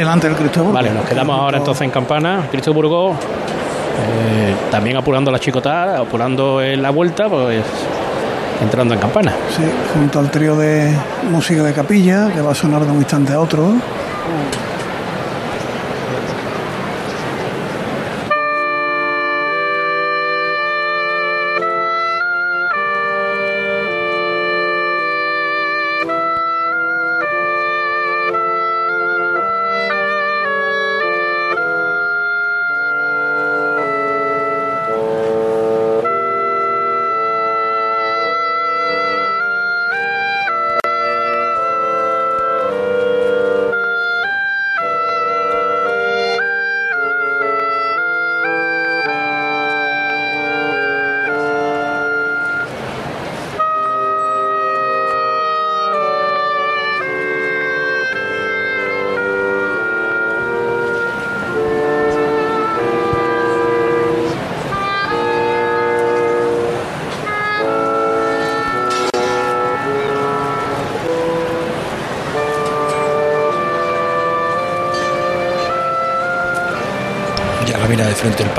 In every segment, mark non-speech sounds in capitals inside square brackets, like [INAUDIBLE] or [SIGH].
Delante del Cristo Burgos. Vale, nos quedamos ahora entonces en Campana, Cristo Burgos, eh, también apurando la chicotada, apurando en la vuelta, pues entrando en Campana. Sí, junto al trío de música de capilla, que va a sonar de un instante a otro.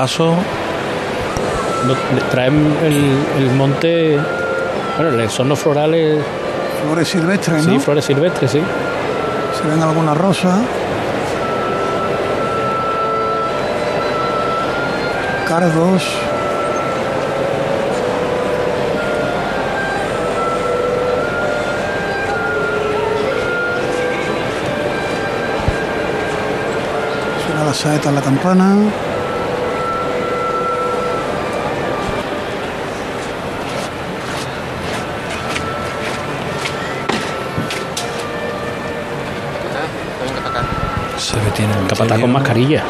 Paso. Traen el, el monte, bueno, son los florales, Flores silvestres, ¿no? sí, flores silvestres, sí. Se ven algunas rosas. Cardos. Suena la saeta en la campana. El Capataz con mascarilla.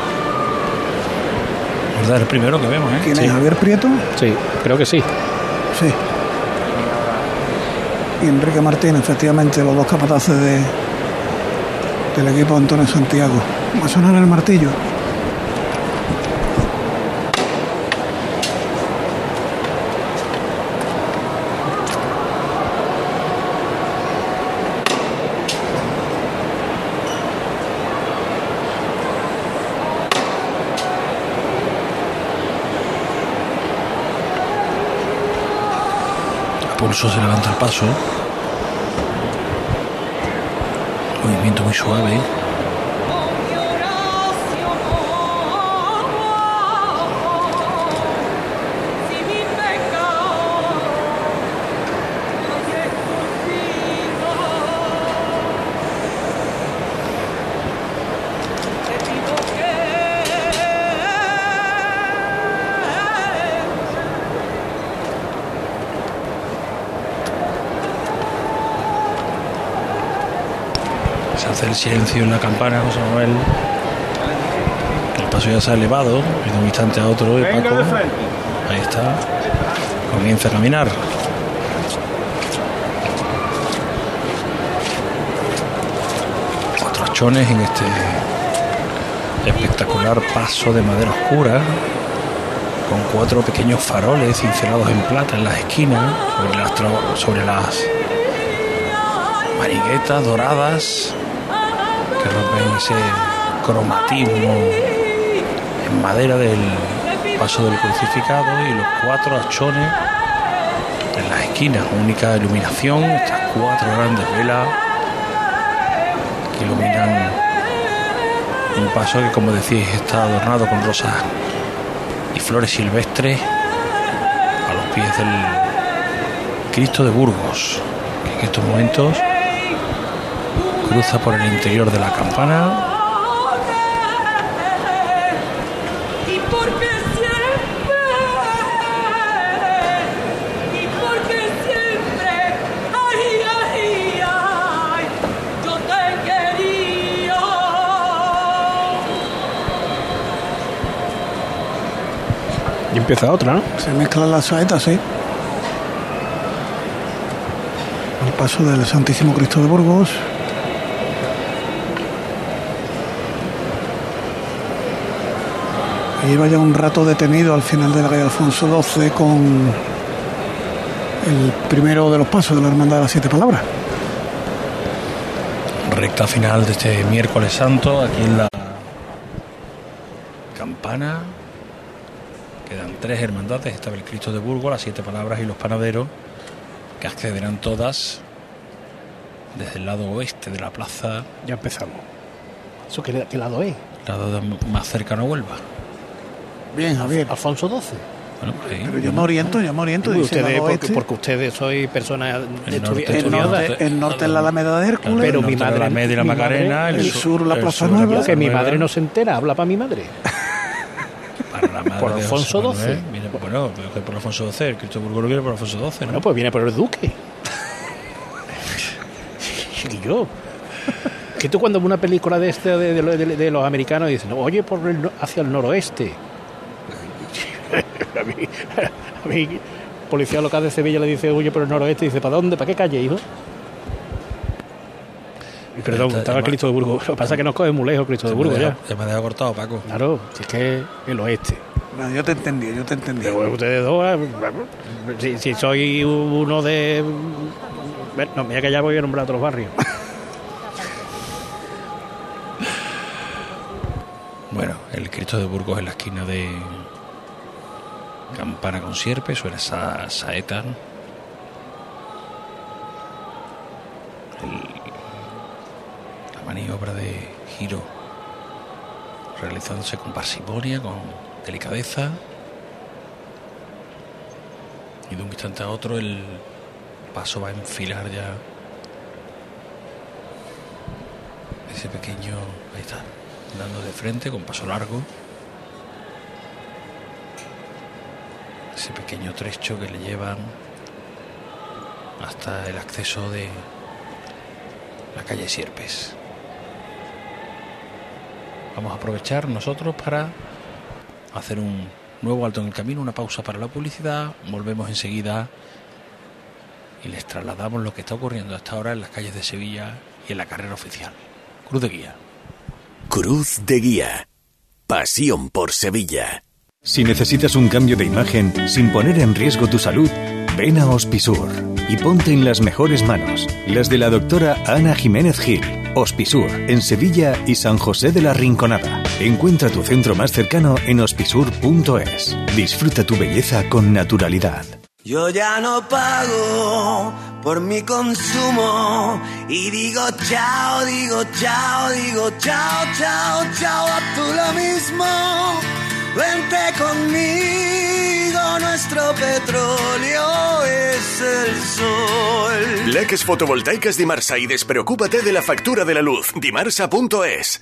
¿Verdad? El primero que vemos, ¿eh? ¿Quién Sí. es? ¿Javier Prieto? Sí, creo que sí. Sí. Y Enrique Martín, efectivamente, los dos capataces de, del equipo de Antonio Santiago. Va a sonar el martillo. Se levanta el paso. Movimiento muy suave. Hace el silencio en la campana, José Manuel. El paso ya se ha elevado de un instante a otro. y Paco, ahí está. Comienza a caminar. Cuatro achones en este espectacular paso de madera oscura con cuatro pequeños faroles cincelados en plata en las esquinas sobre las, sobre las mariguetas doradas que rompen ese cromatismo en madera del paso del crucificado y los cuatro achones en las esquinas, única iluminación, estas cuatro grandes velas que iluminan un paso que como decís está adornado con rosas y flores silvestres a los pies del Cristo de Burgos, en estos momentos cruza por el interior de la campana Y porque siempre, y porque siempre, ay, ay, ay, yo te quería. Y empieza otra, ¿no? Se mezclan las saetas, sí. El paso del Santísimo Cristo de Burgos. Lleva ya un rato detenido al final de la calle Alfonso XII con el primero de los pasos de la Hermandad de las Siete Palabras. recta final de este miércoles santo, aquí en la campana. Quedan tres hermandades, estaba el Cristo de Burgos, las siete palabras y los panaderos, que accederán todas desde el lado oeste de la plaza, Ya empezamos. ¿Eso qué, qué lado es? lado de- más cercano a Huelva. Bien, Javier. Alfonso XII. Bueno, pues ahí, Pero yo me oriento, yo me oriento. Uy, dice ustedes, lado porque, ustedes sois personas El norte, estudiadas. norte, el norte es la Alameda de Hércules, Pero el mi madre- la Alameda y la mi Macarena, madre- el sur, la Plaza sur, Nueva. Que mi madre no se entera, habla para mi madre. [LAUGHS] para la madre por Alfonso XII. viene- bueno, pero que por Alfonso XII, el Cristo Burgos no viene por Alfonso XII, ¿no? Bueno, pues viene por el duque. [LAUGHS] y yo. Que tú cuando ves una película de este de, de- de- de los americanos dicen, oye por el no- hacia el noroeste. [LAUGHS] a mí, a mí, policía local de Sevilla le dice, oye por el noroeste, y dice, ¿para dónde? ¿Para qué calle, hijo? Y perdón, Está- estaba Cristo de Burgos. Lo que pasa es que nos coge muy lejos Cristo de Burgos ya. Ya me ha cortado, Paco. Claro, si es que el oeste. Bueno, yo te entendí, yo te entendí. Pero bueno, ustedes dos, eh, si, si soy uno de... Bueno, no, mira que ya voy a nombrar otros barrios. [LAUGHS] Bueno, el Cristo de Burgos en la esquina de Campana con Sierpe, suena esa saeta. El- la maniobra de giro realizándose con parsimonia, con delicadeza. Y de un instante a otro el paso va a enfilar ya ese pequeño, ahí está, dando de frente con paso largo. Ese pequeño trecho que le llevan hasta el acceso de la calle Sierpes. Vamos a aprovechar nosotros para hacer un nuevo alto en el camino, una pausa para la publicidad. Volvemos enseguida y les trasladamos lo que está ocurriendo hasta ahora en las calles de Sevilla y en la carrera oficial. Cruz de guía. Cruz de Guía. Pasión por Sevilla. Si necesitas un cambio de imagen sin poner en riesgo tu salud, ven a Hospisur y ponte en las mejores manos, las de la doctora Ana Jiménez Gil. Hospisur, en Sevilla y San José de la Rinconada. Encuentra tu centro más cercano en hospisur.es. Disfruta tu belleza con naturalidad. Yo ya no pago por mi consumo y digo chao, digo chao, digo chao, chao, chao, a tú lo mismo. Vente conmigo, nuestro petróleo es el sol. Leques fotovoltaicas Dimarsa y despreocúpate de la factura de la luz. Dimarsa.es.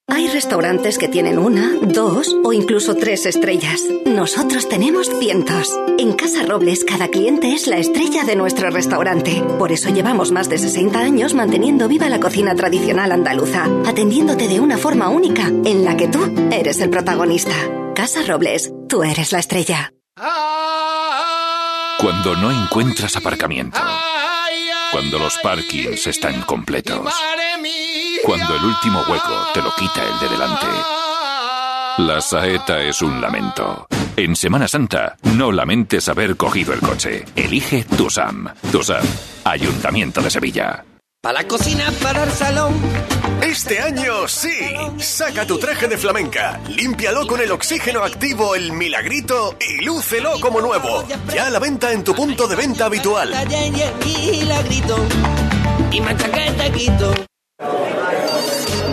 Hay restaurantes que tienen una, dos o incluso tres estrellas. Nosotros tenemos cientos. En Casa Robles cada cliente es la estrella de nuestro restaurante. Por eso llevamos más de 60 años manteniendo viva la cocina tradicional andaluza, atendiéndote de una forma única en la que tú eres el protagonista. Casa Robles, tú eres la estrella. Cuando no encuentras aparcamiento. Cuando los parkings están completos. Cuando el último hueco te lo quita el de delante. La saeta es un lamento. En Semana Santa, no lamentes haber cogido el coche. Elige Tusam. Tusam, Ayuntamiento de Sevilla. Para la cocina, para el salón. Este año sí. Saca tu traje de flamenca, límpialo con el oxígeno activo El Milagrito y lúcelo como nuevo. Ya a la venta en tu punto de venta habitual. Y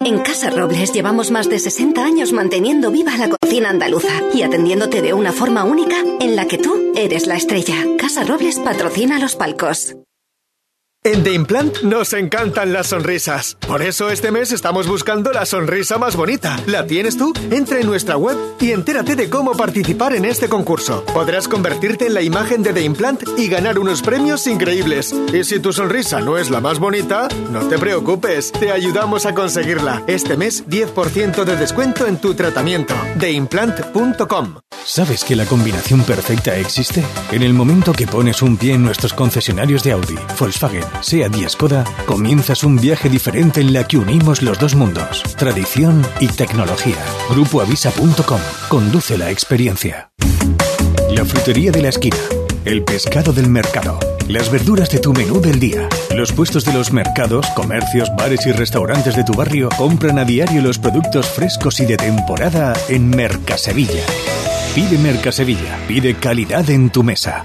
En Casa Robles llevamos más de 60 años manteniendo viva la cocina andaluza y atendiéndote de una forma única en la que tú eres la estrella. Casa Robles patrocina los palcos. En The Implant nos encantan las sonrisas. Por eso este mes estamos buscando la sonrisa más bonita. ¿La tienes tú? Entra en nuestra web y entérate de cómo participar en este concurso. Podrás convertirte en la imagen de The Implant y ganar unos premios increíbles. Y si tu sonrisa no es la más bonita, no te preocupes, te ayudamos a conseguirla. Este mes 10% de descuento en tu tratamiento. TheImplant.com. ¿Sabes que la combinación perfecta existe? En el momento que pones un pie en nuestros concesionarios de Audi, Volkswagen, SEAT y Skoda, comienzas un viaje diferente en la que unimos los dos mundos, tradición y tecnología. Grupoavisa.com. Conduce la experiencia. La frutería de la esquina. El pescado del mercado. Las verduras de tu menú del día. Los puestos de los mercados, comercios, bares y restaurantes de tu barrio compran a diario los productos frescos y de temporada en Mercasevilla. Pide Mercasevilla. Pide calidad en tu mesa.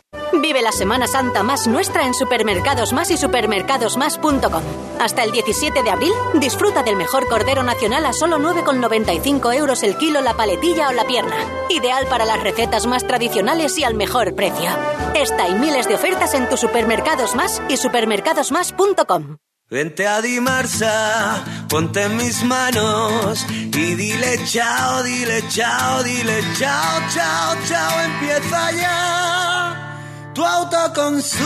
Vive la Semana Santa más nuestra en Supermercados Más y supermercadosmás.com. Hasta el 17 de abril, disfruta del mejor cordero nacional a solo 9,95 euros el kilo, la paletilla o la pierna. Ideal para las recetas más tradicionales y al mejor precio. Esta y miles de ofertas en tu Supermercados Más y supermercadosmás.com. Vente a Dimarsa, ponte en mis manos y dile chao, dile chao, dile chao, chao, chao, empieza ya. Tu autoconsumo,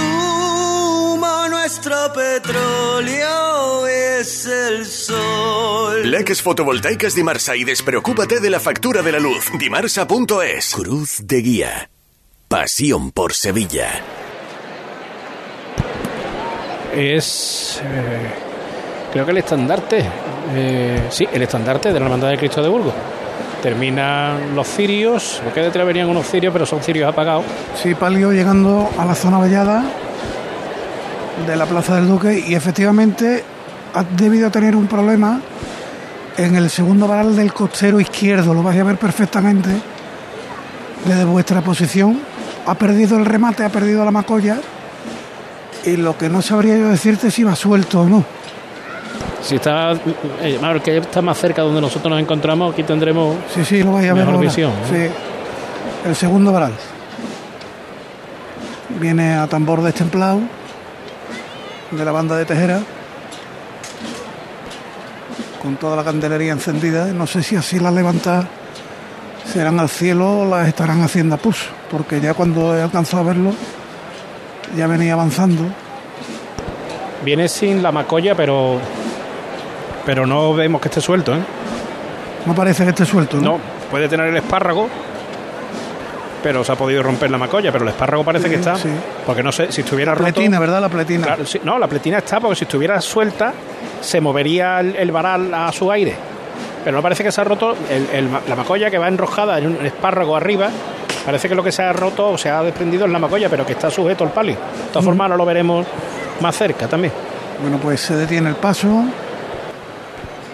nuestro petróleo es el sol. Leques fotovoltaicas Dimarsa y despreocúpate de la factura de la luz. Dimarsa.es. Cruz de guía. Pasión por Sevilla. Es. eh, creo que el estandarte. eh, sí, el estandarte de la Hermandad de Cristo de Burgos. Terminan los cirios, porque detrás venían unos cirios, pero son cirios apagados. Sí, Palio llegando a la zona vallada de la Plaza del Duque y efectivamente ha debido tener un problema en el segundo varal del costero izquierdo, lo vais a ver perfectamente desde vuestra posición. Ha perdido el remate, ha perdido la macolla y lo que no sabría yo decirte es si va suelto o no. Si está. Eh, Mauro, que está más cerca donde nosotros nos encontramos, aquí tendremos. Sí, sí, lo vais a ver Mejor ahora. visión, ¿no? Sí. El segundo varal. Viene a tambor destemplado de la banda de Tejera. Con toda la candelería encendida. No sé si así las levantadas serán al cielo o las estarán haciendo a pulso. Porque ya cuando he alcanzado a verlo, ya venía avanzando. Viene sin la macolla, pero. Pero no vemos que esté suelto, ¿eh? No parece que esté suelto, ¿no? No, puede tener el espárrago, pero se ha podido romper la macolla, pero el espárrago parece que está. sí. Porque no sé, si estuviera La roto. pletina, ¿verdad? La pletina. Claro, sí, no, la pletina está, porque si estuviera suelta, se movería el, el varal a su aire. Pero no parece que se ha roto el- el ma- la macolla que va enrojada en un espárrago arriba. Parece que lo que se ha roto o se ha desprendido es la macolla, pero que está sujeto al palio. De todas formas, ahora lo veremos más cerca también. Bueno, pues se detiene el paso.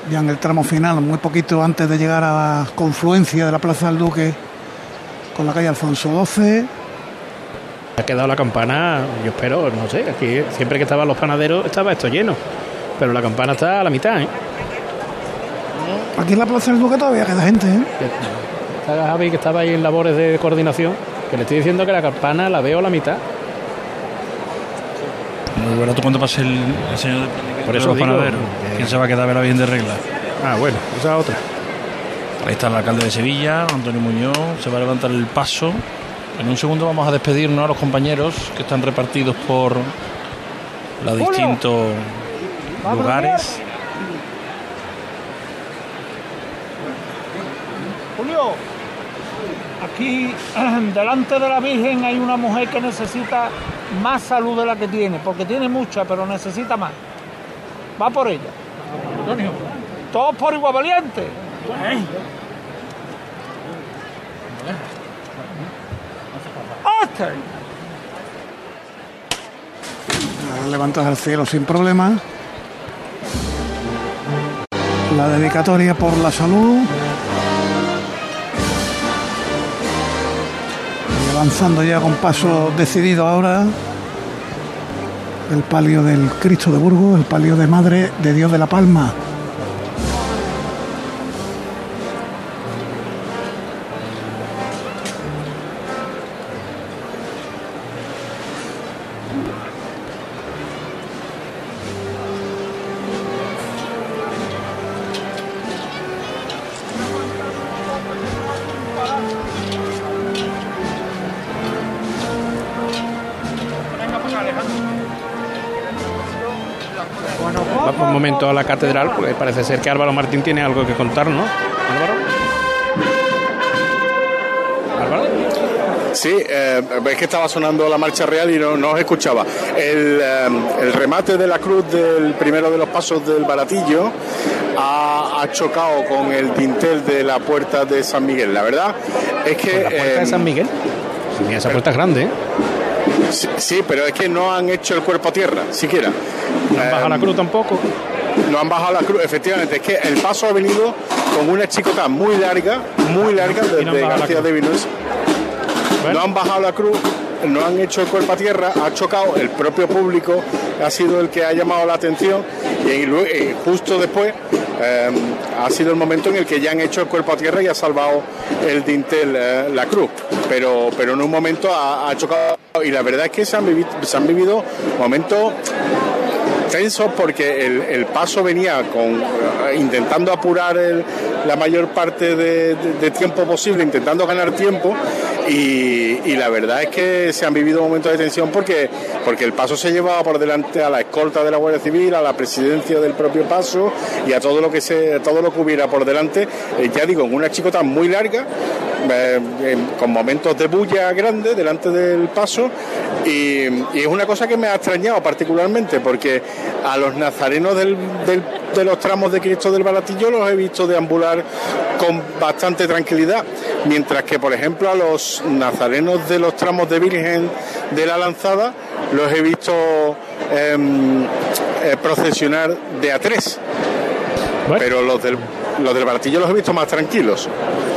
Ya en el tramo final, muy poquito antes de llegar a la confluencia de la Plaza del Duque con la calle Alfonso XII. Ha quedado la campana, yo espero, no sé, aquí siempre que estaban los panaderos estaba esto lleno. Pero la campana está a la mitad, ¿eh? Aquí en la Plaza del Duque todavía queda gente, ¿eh? Está Javi que estaba ahí en labores de coordinación, que le estoy diciendo que la campana la veo a la mitad. Muy barato cuando pase el, el señor de, Por eso panaderos. que- ¿Quién se va a quedar a verla bien de regla? Ah, bueno, esa es otra. Ahí está el alcalde de Sevilla, Antonio Muñoz. Se va a levantar el paso. En un segundo vamos a despedirnos a los compañeros que están repartidos por los distintos lugares. Julio, aquí [CLEARS THROAT] delante de la Virgen hay una mujer que necesita más salud de la que tiene, porque tiene mucha, pero necesita más. Va por ella. Antonio. Todos por igual valiente. ¡Hasta! levantas al cielo sin problema. La dedicatoria por la salud. Avanzando ya con paso decidido ahora. El palio del Cristo de Burgos, el palio de Madre de Dios de la Palma. Momento a la catedral, porque parece ser que Álvaro Martín tiene algo que contar, ¿no? Álvaro. Álvaro. Sí, eh, es que estaba sonando la marcha real y no, no os escuchaba. El, eh, el remate de la cruz del primero de los pasos del baratillo ha, ha chocado con el dintel de la puerta de San Miguel. La verdad es que... ¿La puerta de eh, San Miguel? Sí, mira, esa puerta es grande, ¿eh? Sí, sí, pero es que no han hecho el cuerpo a tierra, siquiera. No han bajado la cruz tampoco. No han bajado la cruz, efectivamente. Es que el paso ha venido con una chicota muy larga, muy larga, no desde García de Vinos. No han bajado la cruz, no han hecho el cuerpo a tierra, ha chocado, el propio público ha sido el que ha llamado la atención y eh, justo después eh, ha sido el momento en el que ya han hecho el cuerpo a tierra y ha salvado el dintel eh, la cruz. Pero, pero en un momento ha, ha chocado y la verdad es que se han vivido, se han vivido momentos tensos porque el, paso venía con eh, intentando apurar la mayor parte de, tiempo posible, intentando ganar tiempo y, y la verdad es que se han vivido momentos de tensión porque, porque el paso se llevaba por delante a la escolta de la Guardia Civil, a la presidencia del propio paso y a todo lo que se, todo lo que hubiera por delante, eh, ya digo, en una chicota muy larga, eh, eh, con momentos de bulla grande delante del paso y, y es una cosa que me ha extrañado particularmente porque a los nazarenos del- del- de los tramos de Cristo del Baratillo los he visto deambular con bastante tranquilidad, mientras que por ejemplo a los nazarenos de los tramos de Virgen de la Lanzada los he visto em, eh, procesionar de a tres. Pero los del, los del Baratillo los he visto más tranquilos.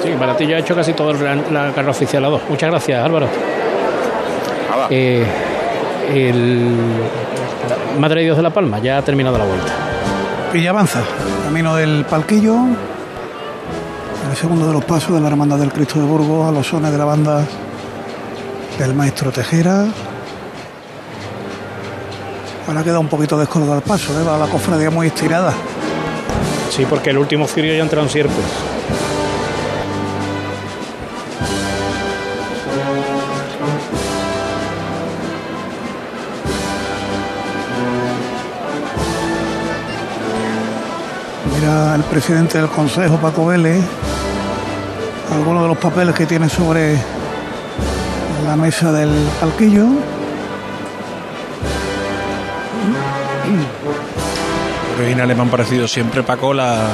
Sí, Baratillo ha hecho casi todo el- la carrera oficial a dos. Muchas gracias, Álvaro. Eh, el Madre de Dios de la Palma ya ha terminado la vuelta. Y ya avanza. Camino del Palquillo. El segundo de los pasos de la Hermandad del Cristo de Burgos a los sones de la banda del maestro Tejera. Ahora queda un poquito descolgado el paso, ¿eh? va la cofradía muy estirada. Sí, porque el último cirio ya entró en sierpes. Mira el presidente del Consejo, Paco Vélez, algunos de los papeles que tiene sobre la mesa del palquillo. Originales me han parecido siempre, Paco, la-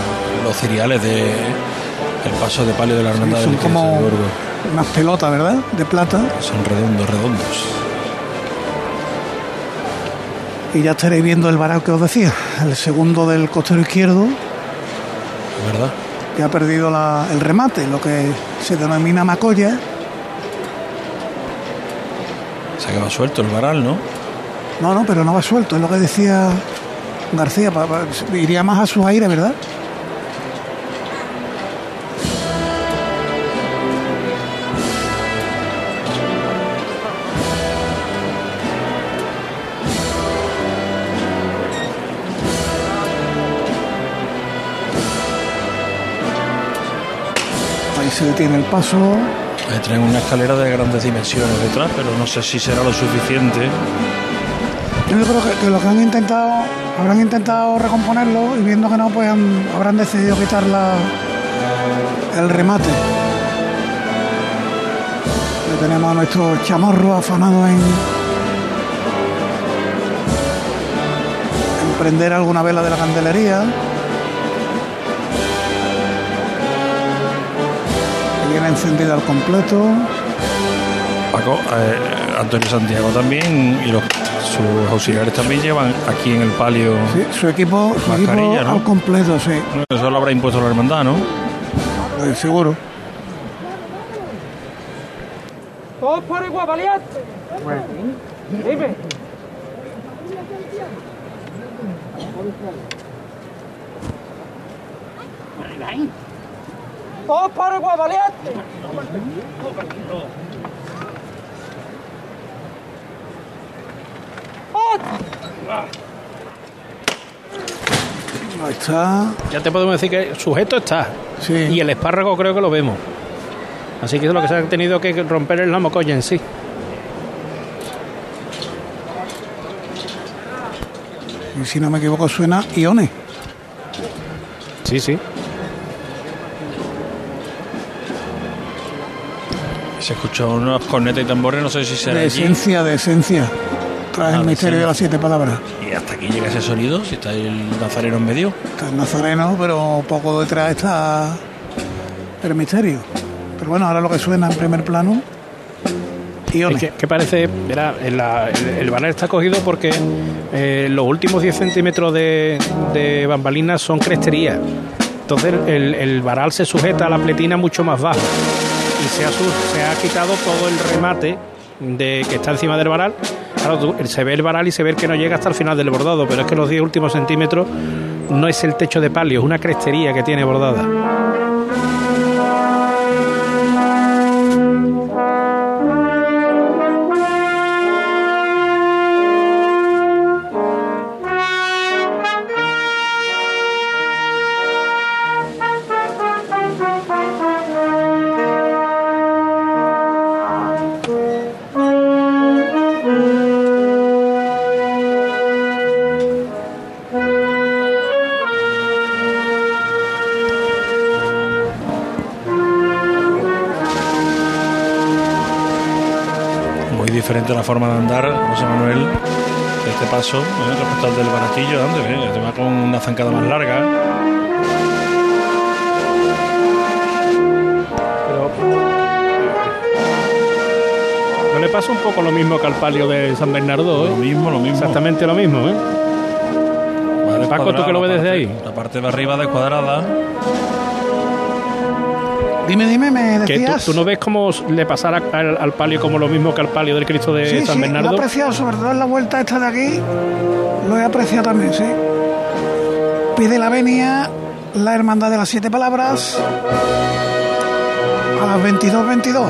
los cereales de el paso de palio de la hermandad son del como- de. Unas pelotas, ¿verdad? De plata. Son redondos, redondos. Y ya estaréis viendo el varal que os decía, el segundo del costero izquierdo, ¿Verdad? que ha perdido la- el remate, lo que se denomina macolla. Se ha quedado suelto el varal, ¿no? No, no, pero no va suelto, es lo que decía García, iría más a su aire, ¿verdad? Ahí detiene el paso. Ahí traen una escalera de grandes dimensiones detrás, pero no sé si será lo suficiente. Yo creo que, que lo que han intentado, habrán intentado recomponerlo y viendo que no, pues han- habrán decidido quitar la, el remate. Ya tenemos a nuestro chamorro afanado en, en prender alguna vela de la candelería. Encendida al completo. Paco, eh, Antonio Santiago también y los sus auxiliares también llevan aquí en el palio Sí, su equipo, su equipo mascarilla, ¿no? al completo, sí. Eso lo habrá impuesto la hermandad, ¿no? Pues seguro. Todos por igual, valiente. Dime. Todos igual, valiente. Ahí está. Ya te podemos decir que el sujeto está. Sí. Y el espárrago creo que lo vemos. Así que lo que se ha tenido que romper es la mocolla en sí. Y si no me equivoco, suena Ione. Sí, sí. Se escuchó unos cornetas y tambores, no sé si será De allí. esencia, de esencia. Tras Ah, el misterio de las siete palabras. Y hasta aquí llega ese sonido, si está el nazareno en medio. Está el nazareno, pero poco detrás está el misterio. Pero bueno, ahora lo que suena en primer plano. Es que, que parece, en la- el, el banner está cogido porque eh, los últimos 10 centímetros de, de bambalinas son cresterías. Entonces el, el varal se sujeta a la pletina mucho más bajo y se ha, quitado todo el remate de que está encima del varal. Se ve el varal y se ve que no llega hasta el final del bordado, pero es que los 10 últimos centímetros no es el techo de palio, es una crestería que tiene bordada. Forma de andar, José Manuel, este paso, ¿eh? respecto al del baratillo, antes, ¿eh? este va con una zancada más larga. Pero no le pasa un poco lo mismo que al palio de San Bernardo, ¿eh? Lo mismo, lo mismo. Exactamente lo mismo, ¿eh? Paco, ¿tú que lo ves desde ahí? La parte de arriba descuadrada. Dime, dime, me Que tú, decías. tú no ves cómo le pasara al, al palio como lo mismo que al palio del Cristo de sí, San sí, lo he Bernardo. apreciado, sobre todo en la vuelta esta de aquí. Lo he apreciado también, sí. Pide la venia la hermandad de las siete palabras a las 22.22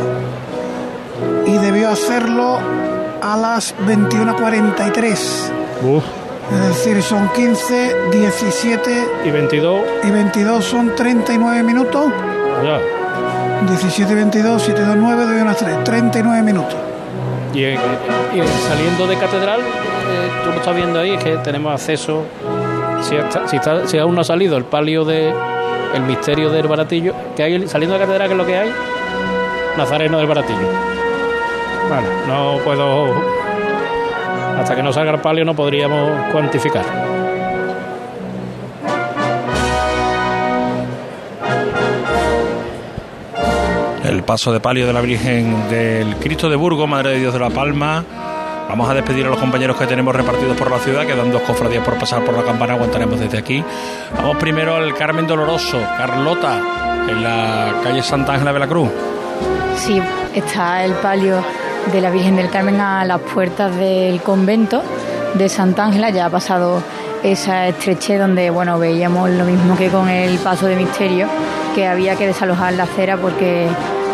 y debió hacerlo a las 21.43. Uf, Es decir, son 15, 17 y 22, y 22 son 39 minutos. ya. 17 y 22, 7, 2, 9, 2 y 1, 3. 39 minutos. Y, en- y saliendo de catedral, eh, tú lo estás viendo ahí, es que tenemos acceso. Si, si aún no ha salido el palio de el misterio del baratillo, que hay saliendo de catedral, que es lo que hay, Nazareno del baratillo. Bueno, no puedo. Hasta que no salga el palio no podríamos cuantificar. El paso de palio de la Virgen del Cristo de Burgos, Madre de Dios de la Palma. Vamos a despedir a los compañeros que tenemos repartidos por la ciudad, quedan dos cofradías por pasar por la campana, aguantaremos desde aquí. Vamos primero al Carmen Doloroso, Carlota, en la calle Santa Ángela de la Cruz. Sí, está el palio de la Virgen del Carmen a las puertas del convento de Santa Ángela. Ya ha pasado esa estrechez donde bueno veíamos lo mismo que con el paso de misterio, que había que desalojar la acera porque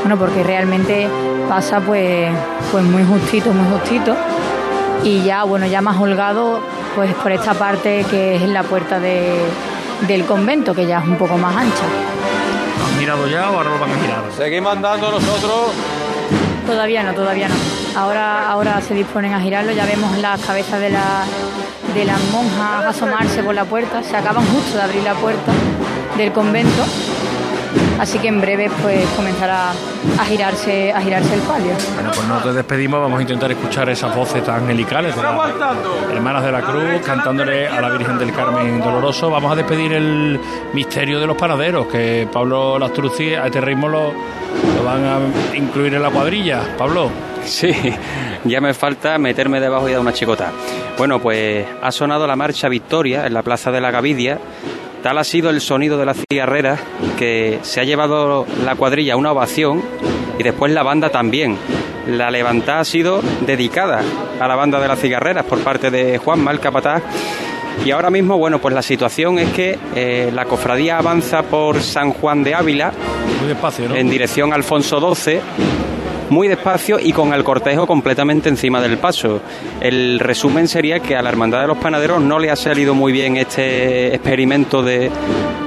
bueno porque realmente pasa pues pues muy justito, muy justito. Y ya bueno ya más holgado pues por esta parte que es en la puerta de- del convento, que ya es un poco más ancha. ¿Han girado ya o ahora lo van a girar? Seguimos andando nosotros. Todavía no, todavía no. Ahora, ahora se disponen a girarlo, ya vemos las cabezas de, la, de las monjas asomarse por la puerta, se acaban justo de abrir la puerta del convento Así que en breve pues comenzará a girarse, a girarse el palio. Bueno, pues no te despedimos, vamos a intentar escuchar esas voces tan angelicales de las hermanas de la Cruz cantándole a la Virgen del Carmen Doloroso. Vamos a despedir el misterio de los panaderos, que Pablo Lastruzzi a este ritmo lo, lo van a incluir en la cuadrilla. Pablo. Sí, ya me falta meterme debajo y dar una chicota. Bueno, pues ha sonado la marcha Victoria en la Plaza de la Gavidia. Tal ha sido el sonido de la cigarrera que se ha llevado la cuadrilla a una ovación y después la banda también. La levantada ha sido dedicada a la banda de las cigarreras por parte de Juan Mal Capataz. Y ahora mismo, bueno, pues la situación es que eh, la cofradía avanza por San Juan de Ávila Muy despacio, ¿no? en dirección a Alfonso XII, muy despacio y con el cortejo completamente encima del paso. El resumen sería que a la Hermandad de los Panaderos no le ha salido muy bien este experimento de,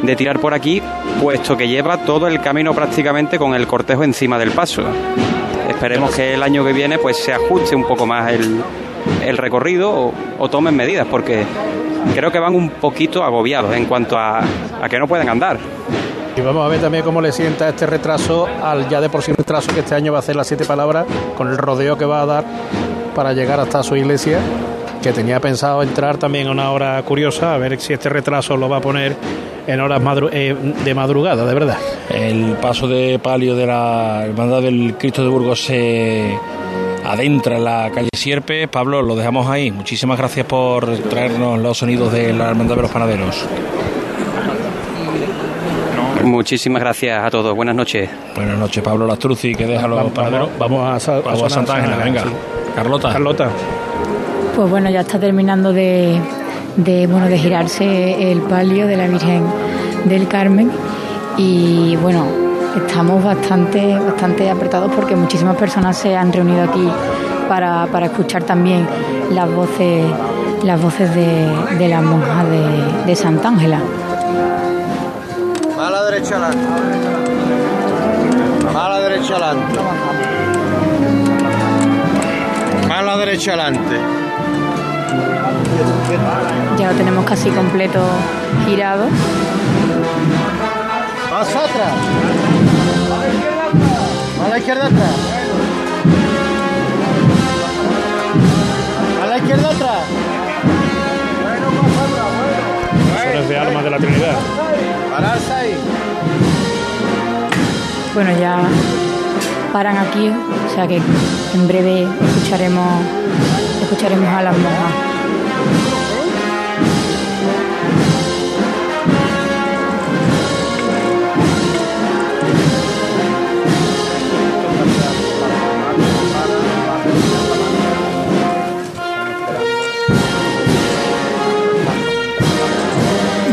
de tirar por aquí, puesto que lleva todo el camino prácticamente con el cortejo encima del paso. Esperemos que el año que viene pues se ajuste un poco más el, el recorrido o, tomen medidas, porque creo que van un poquito agobiados en cuanto a, a que no pueden andar. Y vamos a ver también cómo le sienta este retraso al ya de por sí retraso que este año va a hacer las siete palabras con el rodeo que va a dar para llegar hasta su iglesia, que tenía pensado entrar también a una hora curiosa, a ver si este retraso lo va a poner en horas eh, de madrugada, de verdad. El paso de palio de la Hermandad del Cristo de Burgos se adentra en la calle Sierpe. Pablo, lo dejamos ahí. Muchísimas gracias por traernos los sonidos de la Hermandad de los Panaderos. Muchísimas gracias a todos. Buenas noches. Buenas noches, Pablo Lastruzzi, que deja los Vamos- vamos a sa- a Vamos a Santa Ángela, venga. sí. Carlota. Carlota. Pues bueno, ya está terminando de, de, bueno, de girarse el palio de la Virgen del Carmen y bueno, estamos bastante, bastante apretados porque muchísimas personas se han reunido aquí para, para escuchar también las voces, las voces de, de las monjas de, de Santa Ángela. Mala derecha adelante. Mala derecha adelante. Mala derecha adelante. Ya lo tenemos casi completo girado. Más atrás. A la izquierda atrás. A la izquierda atrás. De armas de la Trinidad. Pararse ahí. Bueno, ya paran aquí, o sea que en breve escucharemos, escucharemos a las monjas.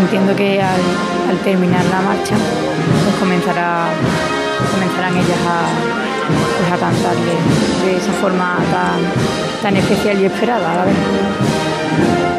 Entiendo que al, terminar la marcha, pues comenzará, comenzarán ellas a, pues cantarle de esa forma tan, tan especial y esperada a la vez.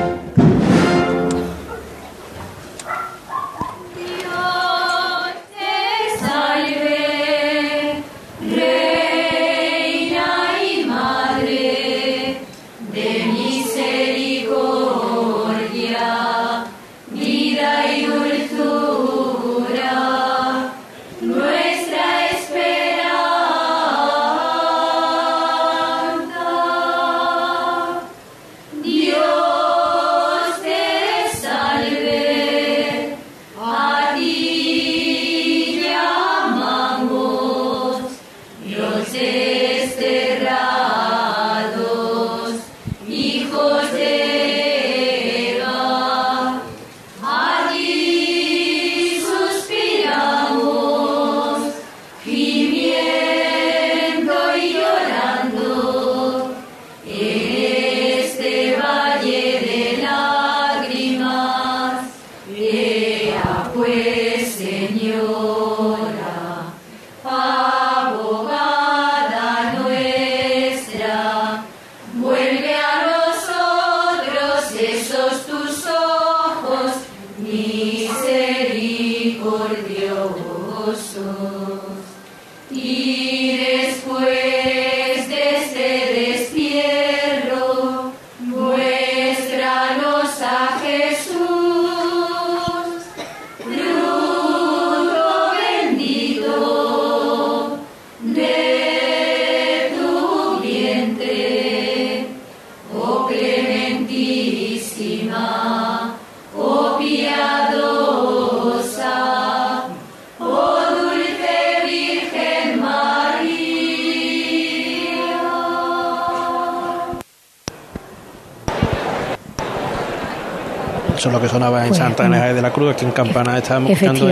Sonaba en Pues, Santa Ana de la Cruz. Aquí en Campana estábamos escuchando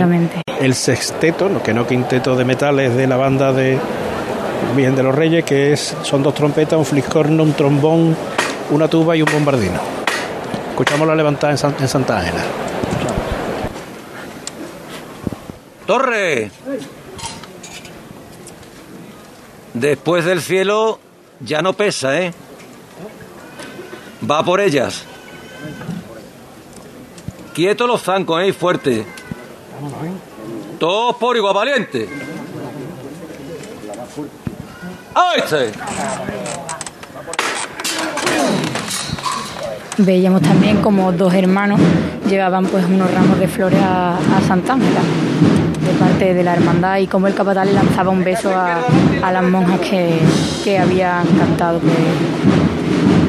el, sexteto, lo que no quinteto de metales de la banda de Virgen de los Reyes, que es son dos trompetas, un fliscorno, un trombón, una tuba y un bombardino. Escuchamos la levantada en, San- en Santa Ángela. Torre. Después del cielo ya no pesa, ¿eh? Va por ellas. Quietos los zancos, ¿eh? Fuerte. Todos por igual valiente. ¡Ahí! Veíamos también como dos hermanos llevaban pues unos ramos de flores a, a Santa de parte de la hermandad y como el capataz le lanzaba un beso a, a las monjas que, que habían cantado pues,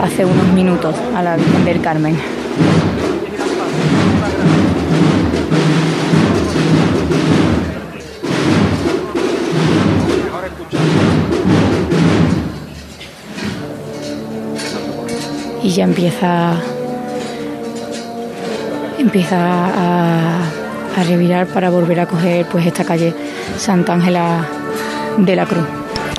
hace unos minutos a la Virgen del Carmen. Y ya empieza empieza a, a revirar para volver a coger pues esta calle Santa Ángela de la Cruz.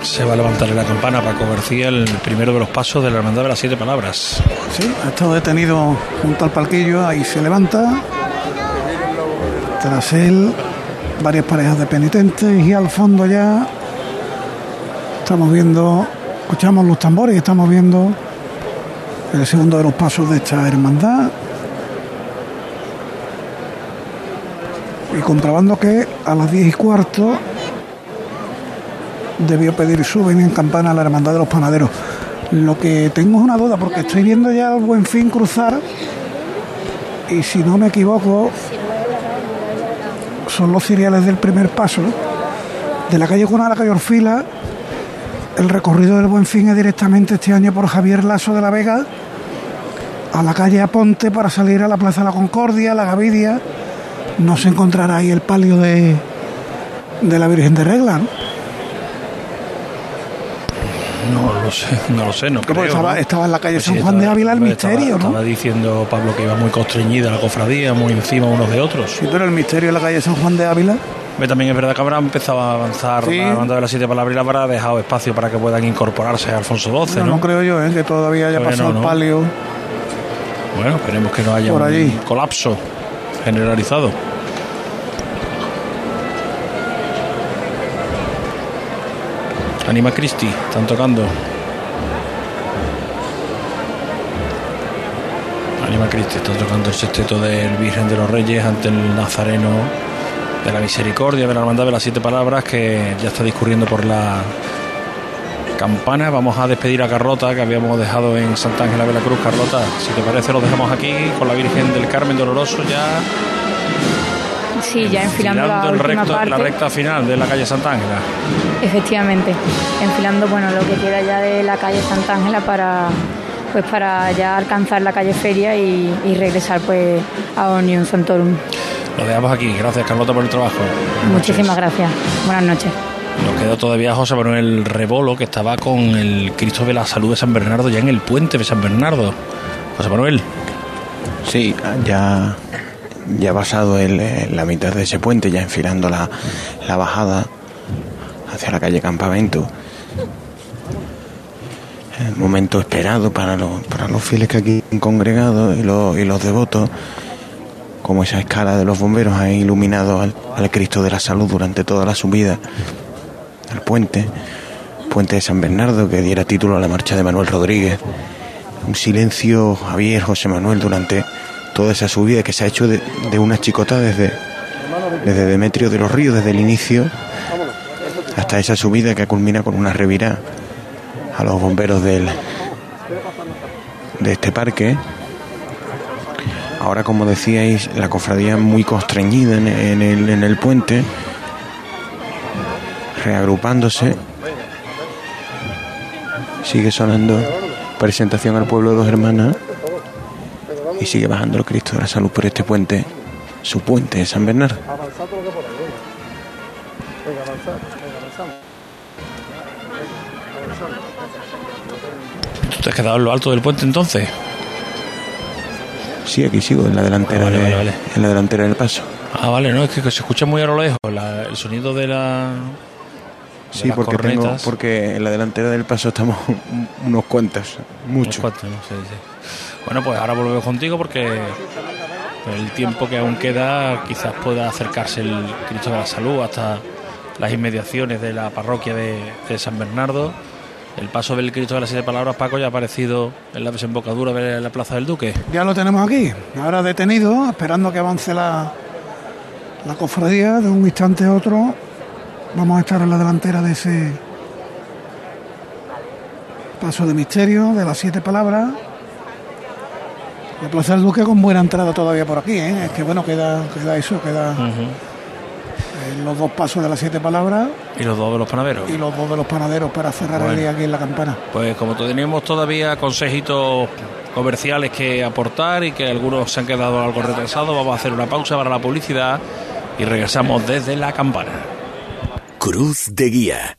Se va a levantar en la campana Paco García, el primero de los pasos de la Hermandad de las Siete Palabras. Sí, ha estado detenido junto al palquillo, ahí se levanta. Tras él, varias parejas de penitentes y al fondo ya estamos viendo, escuchamos los tambores y estamos viendo el segundo de los pasos de esta hermandad. Y comprobando que a las 10 y cuarto debió pedir su venida en campana a la hermandad de los panaderos. Lo que tengo es una duda porque estoy viendo ya el buen fin cruzar y si no me equivoco son los ciriales del primer paso de la calle Cuna a la calle Orfila el recorrido del buen fin es directamente este año por Javier Lazo de la Vega a la calle Aponte para salir a la Plaza de la Concordia, la Gavidia no se encontrará ahí el palio de, de la Virgen de Regla ¿no? No lo sé, no lo sé, no creo. estaba, ¿no? estaba en la calle Pues San Juan estaba- de Ávila el estaba- misterio, ¿no? Estaba diciendo Pablo que iba muy constreñida la cofradía, muy encima unos de otros. Sí, pero el misterio en la calle San Juan de Ávila. También es verdad que habrá empezado a avanzar Sí. la banda de las siete palabras y la habrá dejado espacio para que puedan incorporarse a Alfonso XII, No, ¿no? no creo yo, ¿eh? que todavía haya pasado no, el palio. Bueno, esperemos que no haya Por un colapso generalizado. Anima Christi, están tocando. Anima Christi, están tocando el sexteto del Virgen de los Reyes ante el Nazareno de la Misericordia, de la Hermandad de las Siete Palabras, que ya está discurriendo por la campana. Vamos a despedir a Carlota, que habíamos dejado en Santa Ángela de la Cruz. Carlota, si te parece, lo dejamos aquí con la Virgen del Carmen Doloroso, ya Sí, ya enfilando la enfilando el última recto- parte. la recta final de la calle Santa Ángela. Efectivamente, enfilando bueno lo que queda ya de la calle Santa Ángela para pues para ya alcanzar la calle Feria y, y regresar pues a Onion Santorum. Lo dejamos aquí. Gracias, Carlota, por el trabajo. Muchísimas gracias. Buenas noches. Nos queda todavía José Manuel Rebolo, que estaba con el Cristo de la Salud de San Bernardo, ya en el puente de San Bernardo. José Manuel. Sí, ya, ya pasado el, eh, la mitad de ese puente, ya enfilando la, la bajada hacia la calle Campamento. El momento esperado para los, para los fieles que aquí han congregado y los, y los devotos, como esa escala de los bomberos ha iluminado al, al Cristo de la Salud durante toda la subida al puente, puente de San Bernardo, que diera título a la marcha de Manuel Rodríguez. Un silencio, Javier, José Manuel, durante toda esa subida que se ha hecho de, una chicota desde, desde Demetrio de los Ríos, desde el inicio, hasta esa subida que culmina con una revirá a los bomberos del, de este parque. Ahora, como decíais, la cofradía muy constreñida en, en el, en el puente, reagrupándose. Sigue sonando presentación al pueblo de dos hermanas y sigue bajando el Cristo de la Salud por este puente, su puente de San Bernardo. ¿Tú te has quedado en lo alto del puente entonces? Sí, aquí sigo, en la delantera, Vale, de- vale, vale. en la delantera del paso. Ah, vale, no, es que se escucha muy a lo lejos la- el sonido de la. de Sí, las porque tengo, porque en la delantera del paso estamos unos cuantos, muchos. Unos cuantos, ¿no? Sí, sí. Bueno, pues ahora volvemos contigo porque el tiempo que aún queda quizás pueda acercarse el Cristo de la Salud hasta las inmediaciones de la parroquia de, de San Bernardo. El paso del Cristo de las Siete Palabras, Paco, ya ha aparecido en la desembocadura de la Plaza del Duque. Ya lo tenemos aquí, ahora detenido, esperando que avance la, la cofradía. De un instante a otro vamos a estar en la delantera de ese paso de misterio, de las siete palabras. La Plaza del Duque con buena entrada todavía por aquí, ¿eh? es que bueno, queda, queda eso, queda eh, los dos pasos de las siete palabras Y los dos de los panaderos. y los dos de los panaderos para cerrar el día aquí en la campana. Pues como tenemos todavía consejitos comerciales que aportar y que algunos se han quedado algo retrasados, vamos a hacer una pausa para la publicidad y regresamos desde la campana. Cruz de Guía.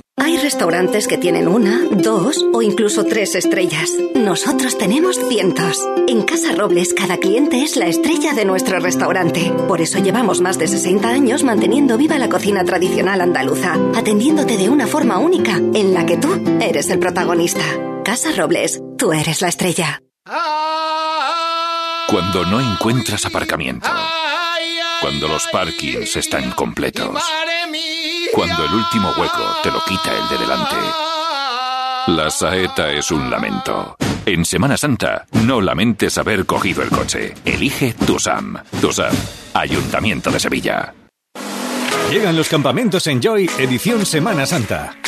Hay restaurantes que tienen una, dos o incluso tres estrellas. Nosotros tenemos cientos. En Casa Robles cada cliente es la estrella de nuestro restaurante. Por eso llevamos más de 60 años manteniendo viva la cocina tradicional andaluza, atendiéndote de una forma única en la que tú eres el protagonista. Casa Robles, tú eres la estrella. Cuando no encuentras aparcamiento. Cuando los parkings están completos. Cuando el último hueco te lo quita el de delante. La saeta es un lamento. En Semana Santa, no lamentes haber cogido el coche. Elige Tusam. Tusam, Ayuntamiento de Sevilla. Llegan los campamentos Enjoy edición Semana Santa.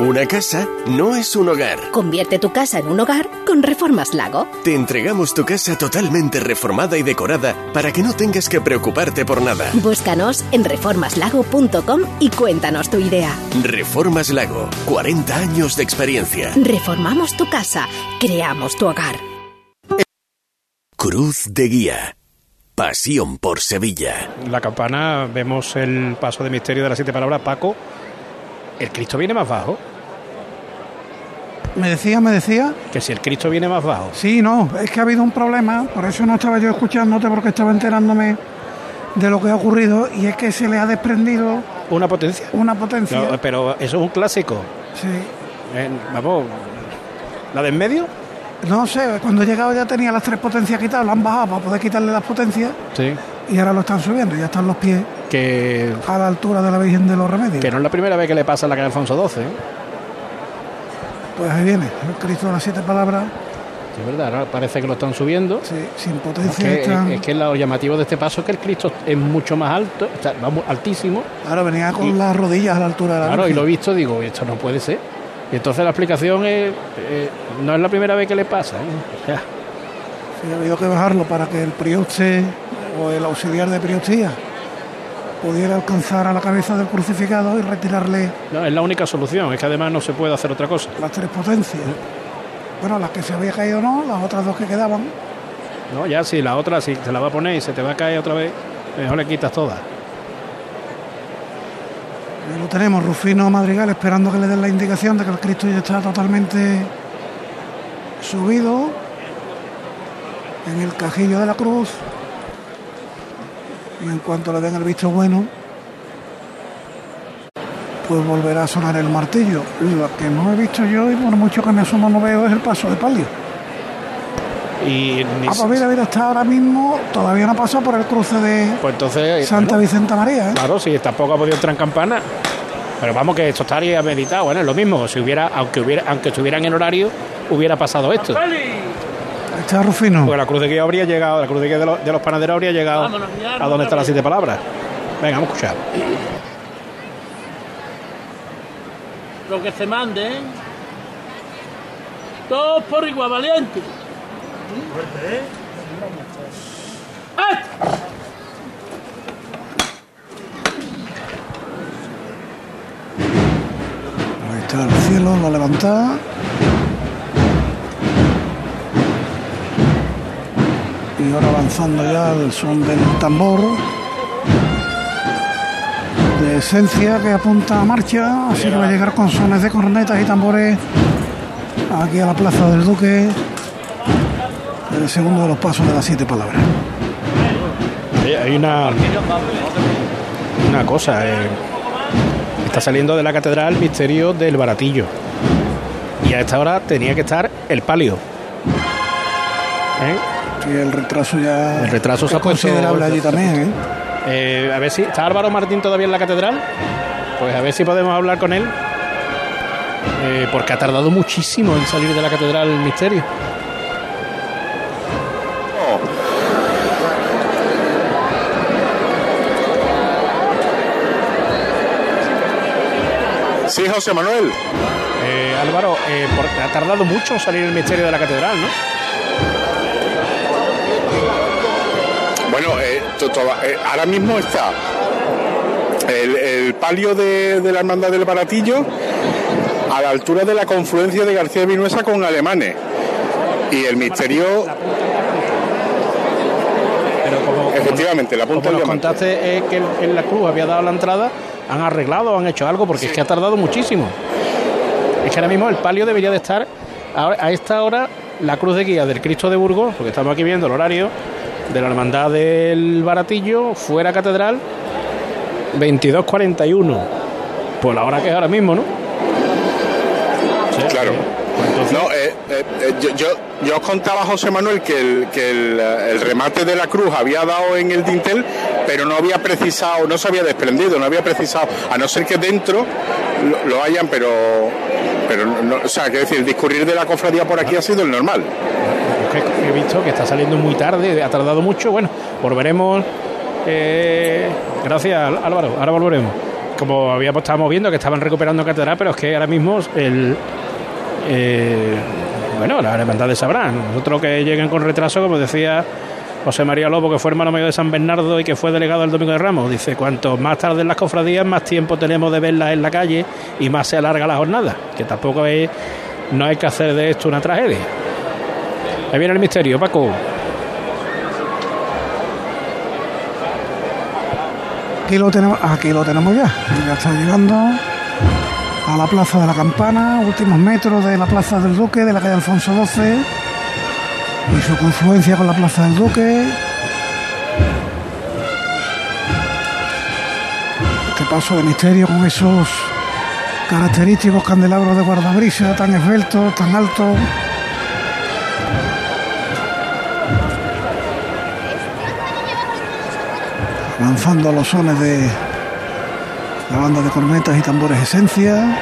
Una casa no es un hogar. Convierte tu casa en un hogar con Reformas Lago. Te entregamos tu casa totalmente reformada y decorada para que no tengas que preocuparte por nada. Búscanos en reformaslago.com y cuéntanos tu idea. Reformas Lago, 40 años de experiencia. Reformamos tu casa, creamos tu hogar. Cruz de Guía. Pasión por Sevilla. En la campana vemos el paso de misterio de las siete palabras. Paco, el Cristo viene más bajo. Me decía, me decía. Que si el Cristo viene más bajo. Sí, no, es que ha habido un problema, por eso no estaba yo escuchándote porque estaba enterándome de lo que ha ocurrido y es que se le ha desprendido Una potencia. una potencia. No, pero eso es un clásico. Sí. Eh, vamos, la de en medio. No sé, cuando he llegado ya tenía las tres potencias quitadas, la han bajado para poder quitarle las potencias Sí. Y ahora lo están subiendo, ya están los pies Que, a la altura de la Virgen de los Remedios. que no es la primera vez que le pasa a la calle Alfonso XII. ¿eh? Pues ahí viene, el Cristo de las siete palabras, Sí, es verdad, parece que lo están subiendo. sin Es potencia. que, están- es que lo llamativo de este paso es que el Cristo es mucho más alto, o sea, va mu- altísimo. Ahora venía con Y- las rodillas a la altura de la Claro, y lo he visto, digo, esto no puede ser. Y entonces la explicación es, eh, no es la primera vez que le pasa. ¿eh? O sea, Sí, ha habido que bajarlo para que el prioste o el auxiliar de priostía pudiera alcanzar a la cabeza del crucificado y retirarle no, es la única solución, es que además no se puede hacer otra cosa. las tres potencias. Bueno, las que se había caído no, las otras dos que quedaban. No, ya si la otra, si se la va a poner y se te va a caer otra vez, mejor le quitas todas. Ahí lo tenemos, Rufino Madrigal esperando que le den la indicación de que el Cristo ya está totalmente subido en el cajillo de la cruz. Y en cuanto le den el visto bueno, pues volverá a sonar el martillo. Lo que no he visto yo, y por mucho que me asomo no veo, es el paso de palio. Y ni Ah, pues mira, mira, está ahora mismo, todavía no ha pasado por el cruce de Pues entonces. Santa bueno, Vicenta María. ¿eh? Claro, sí, tampoco ha podido entrar en campana. Pero vamos, que esto estaría meditado. Bueno, es lo mismo. Si hubiera, aunque hubiera, aunque estuvieran en horario, hubiera pasado esto. Ahí está Rufino. Porque la cruz de guía habría llegado, la cruz de guía de los, de los panaderos habría llegado Vámonos, ya, a donde están las siete palabras. Venga, vamos a escuchar. Lo que se mande, ¿eh? Todos por igual, valiente. Ahí está el cielo, la levantada. Y ahora avanzando ya el son del tambor. De esencia que apunta a marcha. Así que va a llegar con sones de cornetas y tambores aquí a la plaza del Duque. El segundo de los pasos de las siete palabras. Hay, una, una cosa. eh, está saliendo de la catedral misterio del baratillo. Y a esta hora tenía que estar el palio. ¿Eh? Y el retraso ya. El retraso se es ha puesto. considerable allí también, ¿eh? Eh, a ver si. ¿Está Álvaro Martín todavía en la catedral? Pues a ver si podemos hablar con él. Eh, porque ha tardado muchísimo en salir de la catedral el misterio. Sí, José Manuel. Eh, Álvaro, eh, por- ha tardado mucho en salir el misterio de la catedral, ¿no? Bueno, eh, to- eh, ahora mismo está el, el palio de, de la Hermandad del Baratillo a la altura de la confluencia de García de Vinuesa con Alemanes. Y el misterio, Pero como, efectivamente, la punta como nos contaste eh, que en- la cruz había dado la entrada, han arreglado, han hecho algo, porque es que ha tardado muchísimo. Es que ahora mismo el palio debería de estar a esta hora la cruz de guía del Cristo de Burgos, porque estamos aquí viendo el horario de la hermandad del Baratillo, fuera catedral, 22.41. Pues la hora que es ahora mismo, ¿no? Claro. No, eh, eh, eh, yo, yo, yo os contaba, José Manuel, que, el, que el, eh, el remate de la cruz había dado en el dintel, pero no había precisado, no se había desprendido, no había precisado, a no ser que dentro lo, lo hayan, pero, pero no, o sea, que decir, el discurrir de la cofradía por aquí ha sido el normal. He visto que está saliendo muy tarde, ha tardado mucho. Bueno, volveremos. eh, gracias, Álvaro. Ahora volveremos. Como habíamos estábamos viendo que estaban recuperando catedral, pero es que ahora mismo el. eh, bueno, la hermandad de Sabrán. Nosotros que lleguen con retraso, como decía José María Lobo, que fue hermano mayor de San Bernardo y que fue delegado el Domingo de Ramos. Dice: cuanto más tarde en las cofradías, más tiempo tenemos de verlas en la calle y más se alarga la jornada. Que tampoco es. No hay que hacer de esto una tragedia. Ahí viene el misterio, Paco. Aquí lo tenemos, aquí lo tenemos ya. Ya está llegando a la plaza de la Campana, últimos metros de la plaza del Duque, de la calle Alfonso XII y su confluencia con la plaza del Duque. Este paso de misterio con esos característicos candelabros de guardabrisa tan esbeltos, tan altos. Avanzando a los sones de la banda de cornetas y tambores Esencia.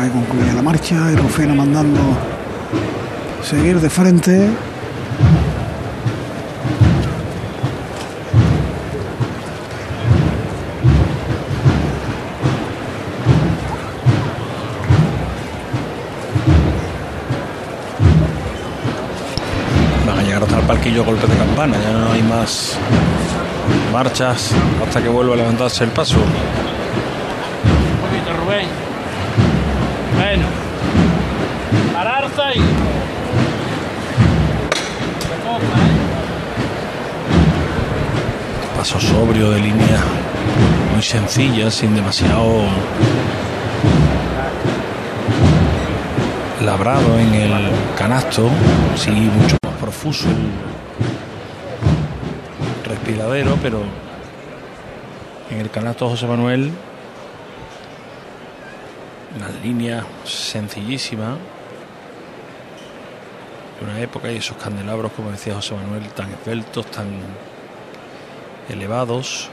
Ahí concluye la marcha Rufino mandando seguir de frente. Golpe de campana, ya no hay más marchas hasta que vuelva a levantarse el paso. Un poquito, Rubén. Bueno. Pararse ahí. Paso sobrio de línea muy sencilla, sin demasiado labrado en el canasto, sí, mucho profuso el respiradero, pero en el canasto José Manuel una línea sencillísima de una época y esos candelabros, como decía José Manuel, tan esbeltos, tan elevados,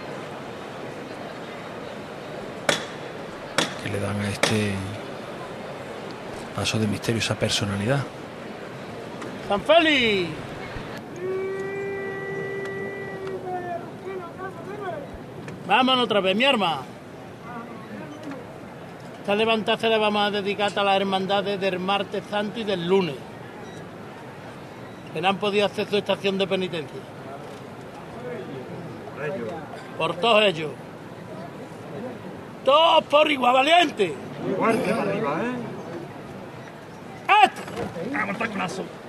que le dan a este paso de misterio esa personalidad. ¡San Félix! Vámonos otra vez, mi arma. Esta levantada se la vamos a dedicar a las hermandades del martes santo y del lunes. Que no han podido hacer su estación de penitencia. Por todos ellos. Todos por igual, valiente. Igual que para arriba, ¿eh? ¡Este! ¡Vamos, taconazo!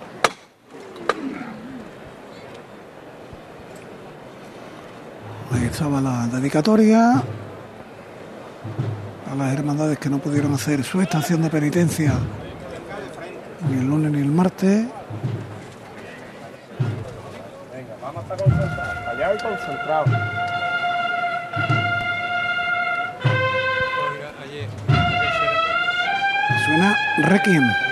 Ahí estaba la dedicatoria a las hermandades que no pudieron hacer su estación de penitencia ni el lunes ni el martes. Venga, vamos a estar concentrados. Allá y concentrados. Suena Requiem.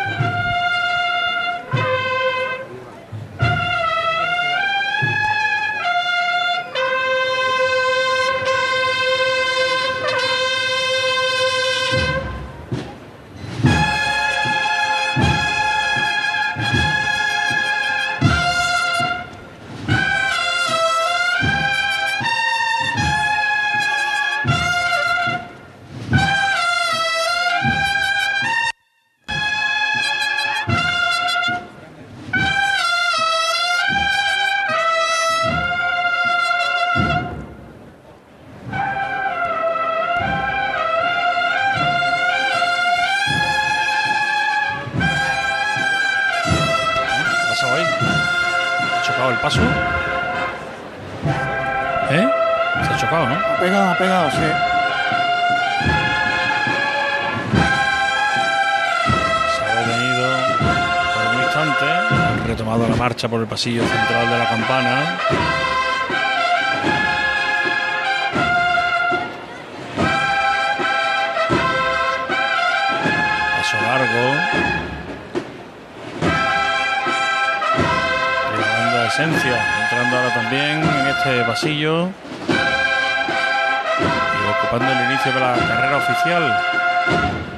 Por el pasillo central de la campana. Paso largo. Esencia entrando ahora también en este pasillo y ocupando el inicio de la carrera oficial.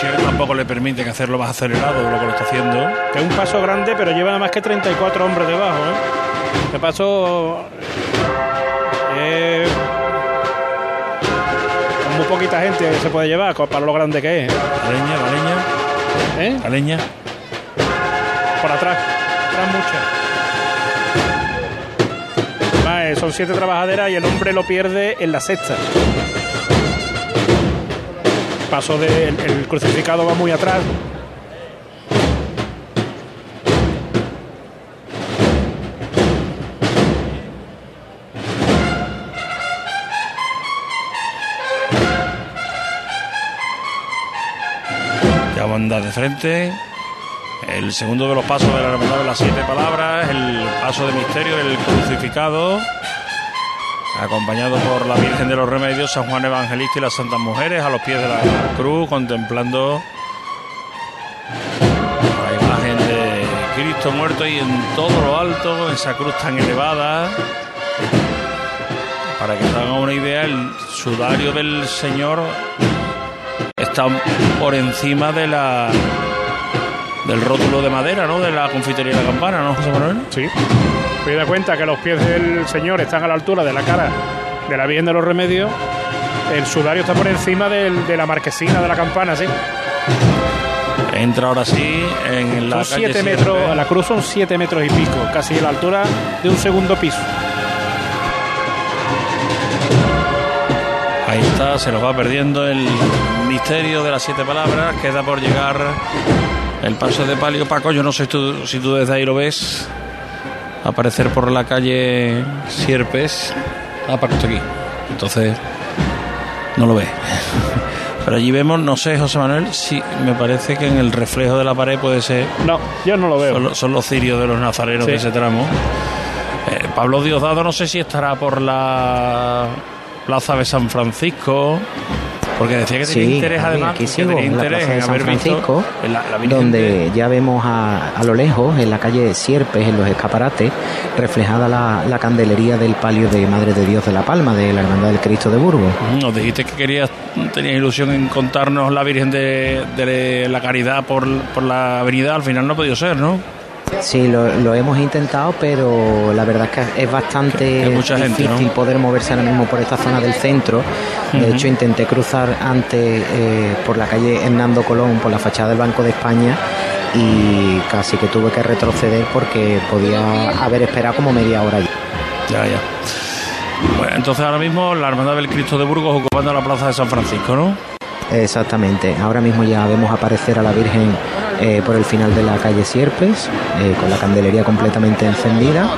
Tampoco le permiten hacerlo más acelerado de lo que lo está haciendo. Que es un paso grande, pero lleva nada más que 34 hombres debajo. ¿eh? Este paso. eh, con muy poquita gente se puede llevar para lo grande que es. La leña, la leña. ¿Eh? La leña. Por atrás. Atrás mucha. Va, eh, son siete trabajaderas y el hombre lo pierde en la sexta. Paso del el crucificado va muy atrás. Ya va a andar de frente. El segundo de los pasos de la hermandad de las siete palabras, el paso de misterio, el crucificado, acompañado por la Virgen de los Remedios, San Juan Evangelista y las Santas Mujeres, a los pies de la cruz, contemplando la imagen de Cristo muerto y en todo lo alto, esa cruz tan elevada, para que te hagan una idea, el sudario del señor está por encima de la del rótulo de madera, ¿no? De la confitería de la campana, ¿no, José Manuel? Sí. Me da cuenta que los pies del señor están a la altura de la cara de la Virgen de los Remedios. El sudario está por encima del- de la marquesina de la campana, sí. Entra ahora sí en la Son calle 7 Sierpe. metros, a la cruz son 7 metros y pico, casi a la altura de un segundo piso. Ahí está, se nos va perdiendo el misterio de las siete palabras. Queda por llegar el paso de palio. Paco, yo no sé tú- si tú desde ahí lo ves aparecer por la calle Sierpes. Ah, aquí. Entonces, no lo ve. [LAUGHS] Pero allí vemos, no sé, José Manuel, si me parece que en el reflejo de la pared puede ser. No, yo no lo veo. Son, los- son los cirios de los nazarenos Sí. de ese tramo. Eh, Pablo Diosdado, no sé si estará por la plaza de San Francisco, porque decía que tenía Sí, interés, aquí- además, aquí sigo, tenía en la interés plaza de San visto Francisco, en la, la donde de- ya vemos a, a lo lejos, en la calle Sierpes, en los escaparates, reflejada la, la candelería del palio de Madre de Dios de la Palma, de la Hermandad del Cristo de Burgos. Nos dijiste que querías, tenías ilusión en contarnos la Virgen de, de la Caridad por, por la avenida, al final no ha podido ser, ¿no? Sí, lo, lo hemos intentado, pero la verdad es que es bastante gente, difícil ¿no? poder moverse ahora mismo por esta zona del centro. De hecho, intenté cruzar antes eh, por la calle Hernando Colón, por la fachada del Banco de España, y casi que tuve que retroceder porque podía haber esperado como media hora allí. Ya, ya. Bueno, entonces ahora mismo la Hermandad del Cristo de Burgos ocupando la plaza de San Francisco, ¿no? Exactamente. Ahora mismo ya vemos aparecer a la Virgen eh, por el final de la calle Sierpes, eh, con la candelería completamente encendida.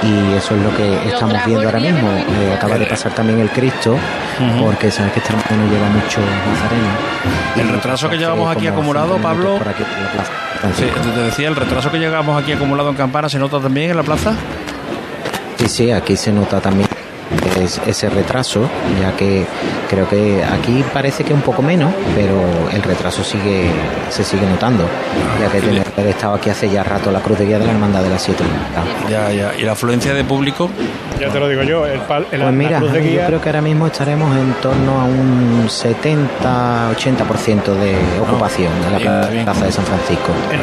Y eso es lo que estamos viendo ahora mismo. Eh, acaba de pasar también el Cristo, porque sabes que este hermano lleva mucho nazareno. El retraso que llevamos aquí acumulado, Pablo. Por aquí, por la plaza. Sí, te te decía, el retraso que llegamos aquí acumulado en Campana se nota también en la plaza. Sí, sí, aquí se nota también es- ese retraso, ya que creo que aquí parece que un poco menos, pero el retraso sigue se sigue notando, ya que tiene que haber estado aquí hace ya rato la cruz de guía de la Hermandad de las Siete. Ya, ya. ¿Y la afluencia de público? Ya te lo digo yo, el pal- la, Pues mira, la cruz de yo guía. creo que ahora mismo estaremos en torno a un 70-80% de ocupación de la bien, bien. plaza de San Francisco. En,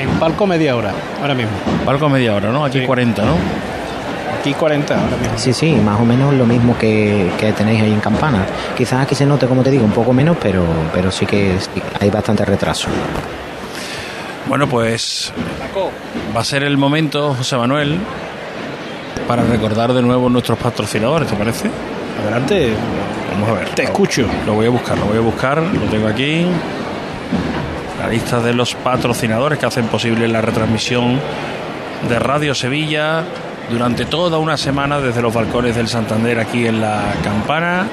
en palco media hora, ahora mismo. Palco media hora, ¿no? Aquí 40, ¿no? Aquí 40 ahora mismo. Sí, sí, más o menos lo mismo que, que tenéis ahí en Campana. Quizás aquí se note, como te digo, un poco menos, pero, pero sí que sí, hay bastante retraso. Bueno, pues va a ser el momento, José Manuel, para recordar de nuevo nuestros patrocinadores, ¿te parece? Adelante. Vamos a ver. Te escucho. Lo voy a buscar, lo voy a buscar, lo tengo aquí. La lista de los patrocinadores que hacen posible la retransmisión de Radio Sevilla durante toda una semana desde los balcones del Santander aquí en la Campana,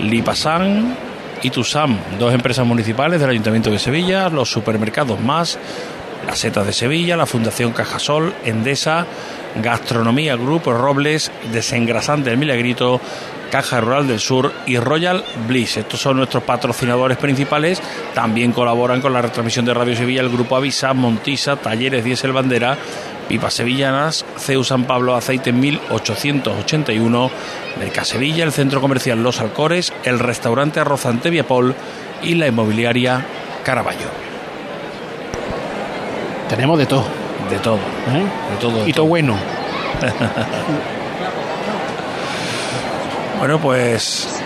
Lipasan y Tusam, dos empresas municipales del Ayuntamiento de Sevilla, los supermercados más, las Setas de Sevilla, la Fundación Cajasol, Endesa, Gastronomía Grupo Robles, Desengrasante El Milagrito, Caja Rural del Sur y Royal Bliss. Estos son nuestros patrocinadores principales. También colaboran con la retransmisión de Radio Sevilla el Grupo Avisa, Montisa, Talleres Diesel Bandera, Pipas Sevillanas, CEU San Pablo Aceite 1881, Merca Sevilla, el Centro Comercial Los Alcores, el Restaurante Arrozante Viapol y la Inmobiliaria Caraballo. Tenemos de todo. De todo. De todo. de Y todo bueno. [LAUGHS] Bueno, pues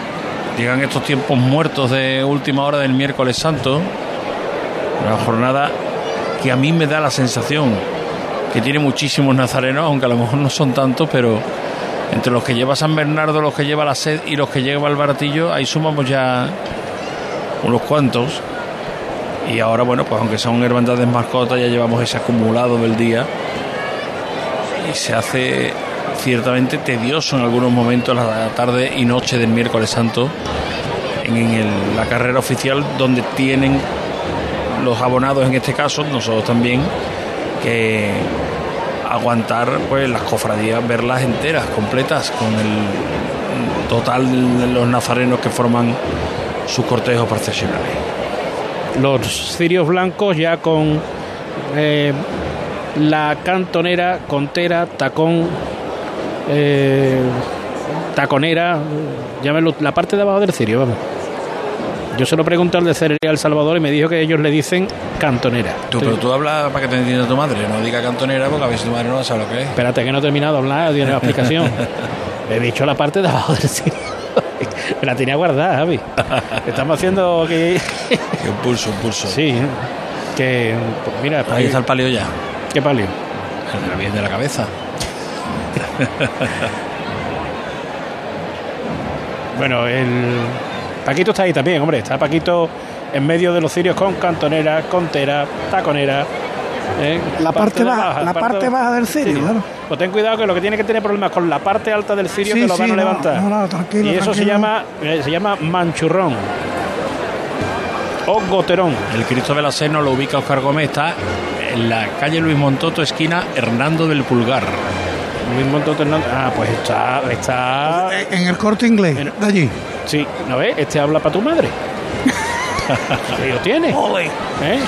llegan estos tiempos muertos de última hora del miércoles santo. Una jornada que a mí me da la sensación que tiene muchísimos nazarenos, aunque a lo mejor no son tantos, pero entre los que lleva San Bernardo, los que lleva la sed y los que lleva el baratillo, ahí sumamos ya unos cuantos. Y ahora, bueno, pues aunque son hermandades mascotas, ya llevamos ese acumulado del día. Y se hace ciertamente tedioso en algunos momentos la tarde y noche del miércoles santo en la carrera oficial donde tienen los abonados en este caso nosotros también que aguantar pues las cofradías verlas enteras completas con el total de los nazarenos que forman sus cortejos procesionales Los cirios blancos ya con eh, la cantonera, contera, tacón, eh, taconera, llámelo la parte de abajo del cirio, vamos. Yo se lo pregunté al de Cereal Salvador y me dijo que ellos le dicen cantonera. Tú, pero tú hablas para que te entienda tu madre, no diga cantonera porque a veces tu madre no sabe lo que es. Espérate que no he terminado de hablar, tiene la explicación. [LAUGHS] He dicho la parte de abajo del cirio. [LAUGHS] Me la tenía guardada, Javi. Estamos haciendo que... un pulso, un pulso. Sí, que... pues mira, Ahí está el palio ya. ¿Qué palio? El Virgen de la cabeza. [LAUGHS] Bueno, el Paquito está ahí también, hombre. Está Paquito en medio de los cirios con cantonera, contera, taconera. ¿eh? La parte baja, la parte baja del cirio, claro. Pues ten cuidado que lo que tiene que tener problemas con la parte alta del cirio Sí, que lo sí, van a no, levantar. no, no, tranquilo, y eso se llama eh, se llama manchurrón o goterón. El Cristo de la Seno lo ubica Oscar Gómez, está en la calle Luis Montoto, esquina Hernando del Pulgar. Luis Montoto Hernández. Ah, pues está está En el corte inglés, de allí. Sí, ¿no ves? Este habla para tu madre. [LAUGHS] Ahí lo tiene. ¿Eh?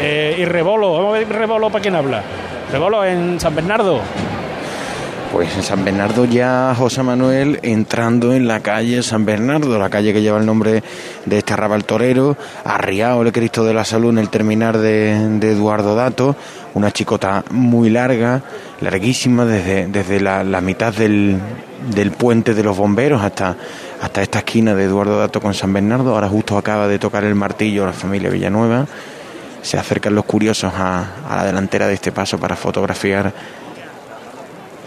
Eh, y Rebolo, vamos a ver Rebolo para quién habla. Rebolo en San Bernardo. Pues en San Bernardo ya José Manuel entrando en la calle San Bernardo, la calle que lleva el nombre de este arrabal torero, arriado el Cristo de la Salud en el terminar de, de Eduardo Dato, una chicota muy larga, larguísima, desde, desde la, la mitad del, del puente de los bomberos hasta, hasta esta esquina de Eduardo Dato con San Bernardo. Ahora justo acaba de tocar el martillo la familia Villanueva. Se acercan los curiosos a, la delantera de este paso para fotografiar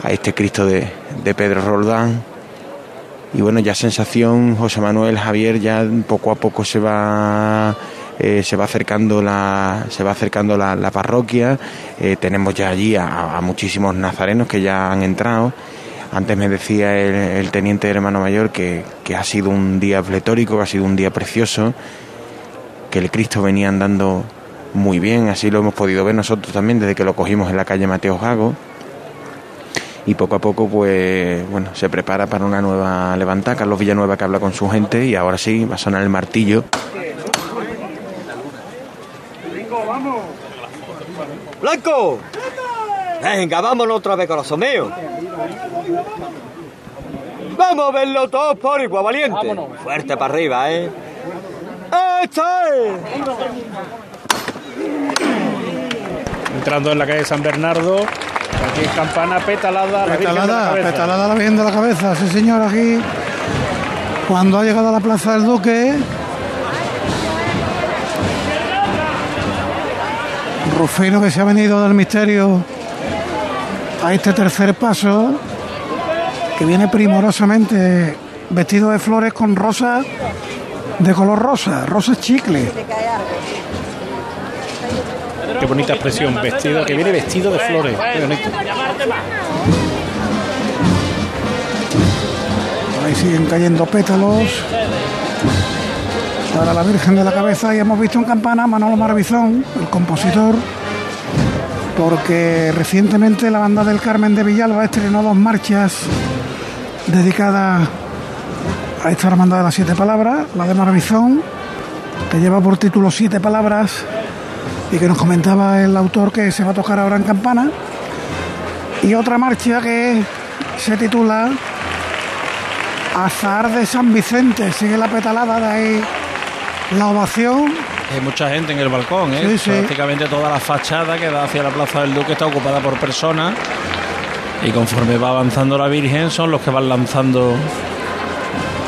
a este Cristo de, Pedro Roldán. Y bueno, ya sensación, José Manuel Javier ya poco a poco se va eh, se va acercando la se va acercando la, parroquia. Eh, tenemos ya allí a muchísimos nazarenos que ya han entrado. Antes me decía el, teniente hermano mayor que, que ha sido un día pletórico, que ha sido un día precioso, que el Cristo venía andando muy bien, así lo hemos podido ver nosotros también desde que lo cogimos en la calle Mateo Gago y poco a poco pues bueno se prepara para una nueva levantada Carlos Villanueva que habla con su gente y ahora sí va a sonar el martillo ¡Blanco! Venga, vámonos otra vez, corazón mío. Vamos a verlo todos por igual, valiente. Fuerte para arriba, ¿eh? ¡Esta es! Entrando en la calle San Bernardo. Aquí campana petalada. la Virgen de la Petalada, Cabeza. petalada la Virgen de la Cabeza, sí señor, aquí. Cuando ha llegado a la Plaza del Duque, Rufino que se ha venido del misterio a este tercer paso, que viene primorosamente vestido de flores con rosas de color rosa, rosas chicle. Qué bonita expresión, vestido, que viene vestido de flores. Qué bonito. Por ahí siguen cayendo pétalos. Para la Virgen de la Cabeza y hemos visto en campana a Manolo Maravizón, el compositor, porque recientemente la banda del Carmen de Villalba estrenó dos marchas dedicadas a esta hermandad de las siete palabras, la de Maravizón, que lleva por título siete palabras y que nos comentaba el autor que se va a tocar ahora en campana, y otra marcha que se titula Azar de San Vicente, sigue la petalada de ahí la ovación. Hay mucha gente en el balcón, ¿eh? Sí, sí. Prácticamente toda la fachada que da hacia la Plaza del Duque está ocupada por personas. Y conforme va avanzando la Virgen, son los que van lanzando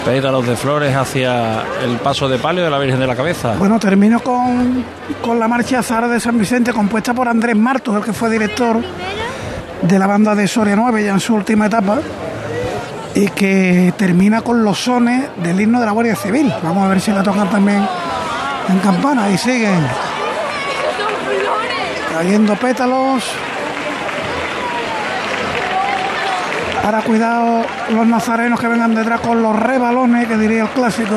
pétalos de flores hacia el paso de palio de la Virgen de la Cabeza. Bueno, termino con, con la marcha Azar de San Vicente, compuesta por Andrés Martos, el que fue director de la banda de Soria 9 ya en su última etapa, y que termina con los sones del himno de la Guardia Civil. Vamos a ver si la tocan también en campana. Y siguen cayendo pétalos. Ahora cuidado los nazarenos que vengan detrás con los rebalones, que diría el clásico.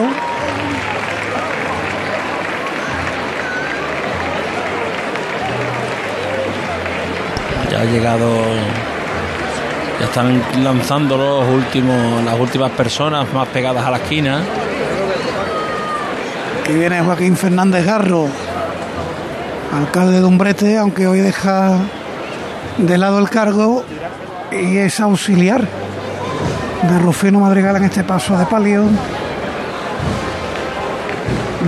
Ya ha llegado. Ya están lanzando los últimos, las últimas personas más pegadas a la esquina. Aquí viene Joaquín Fernández Garro, alcalde de Umbrete, aunque hoy deja de lado el cargo y es auxiliar de Rufino Madrigal en este paso de palio.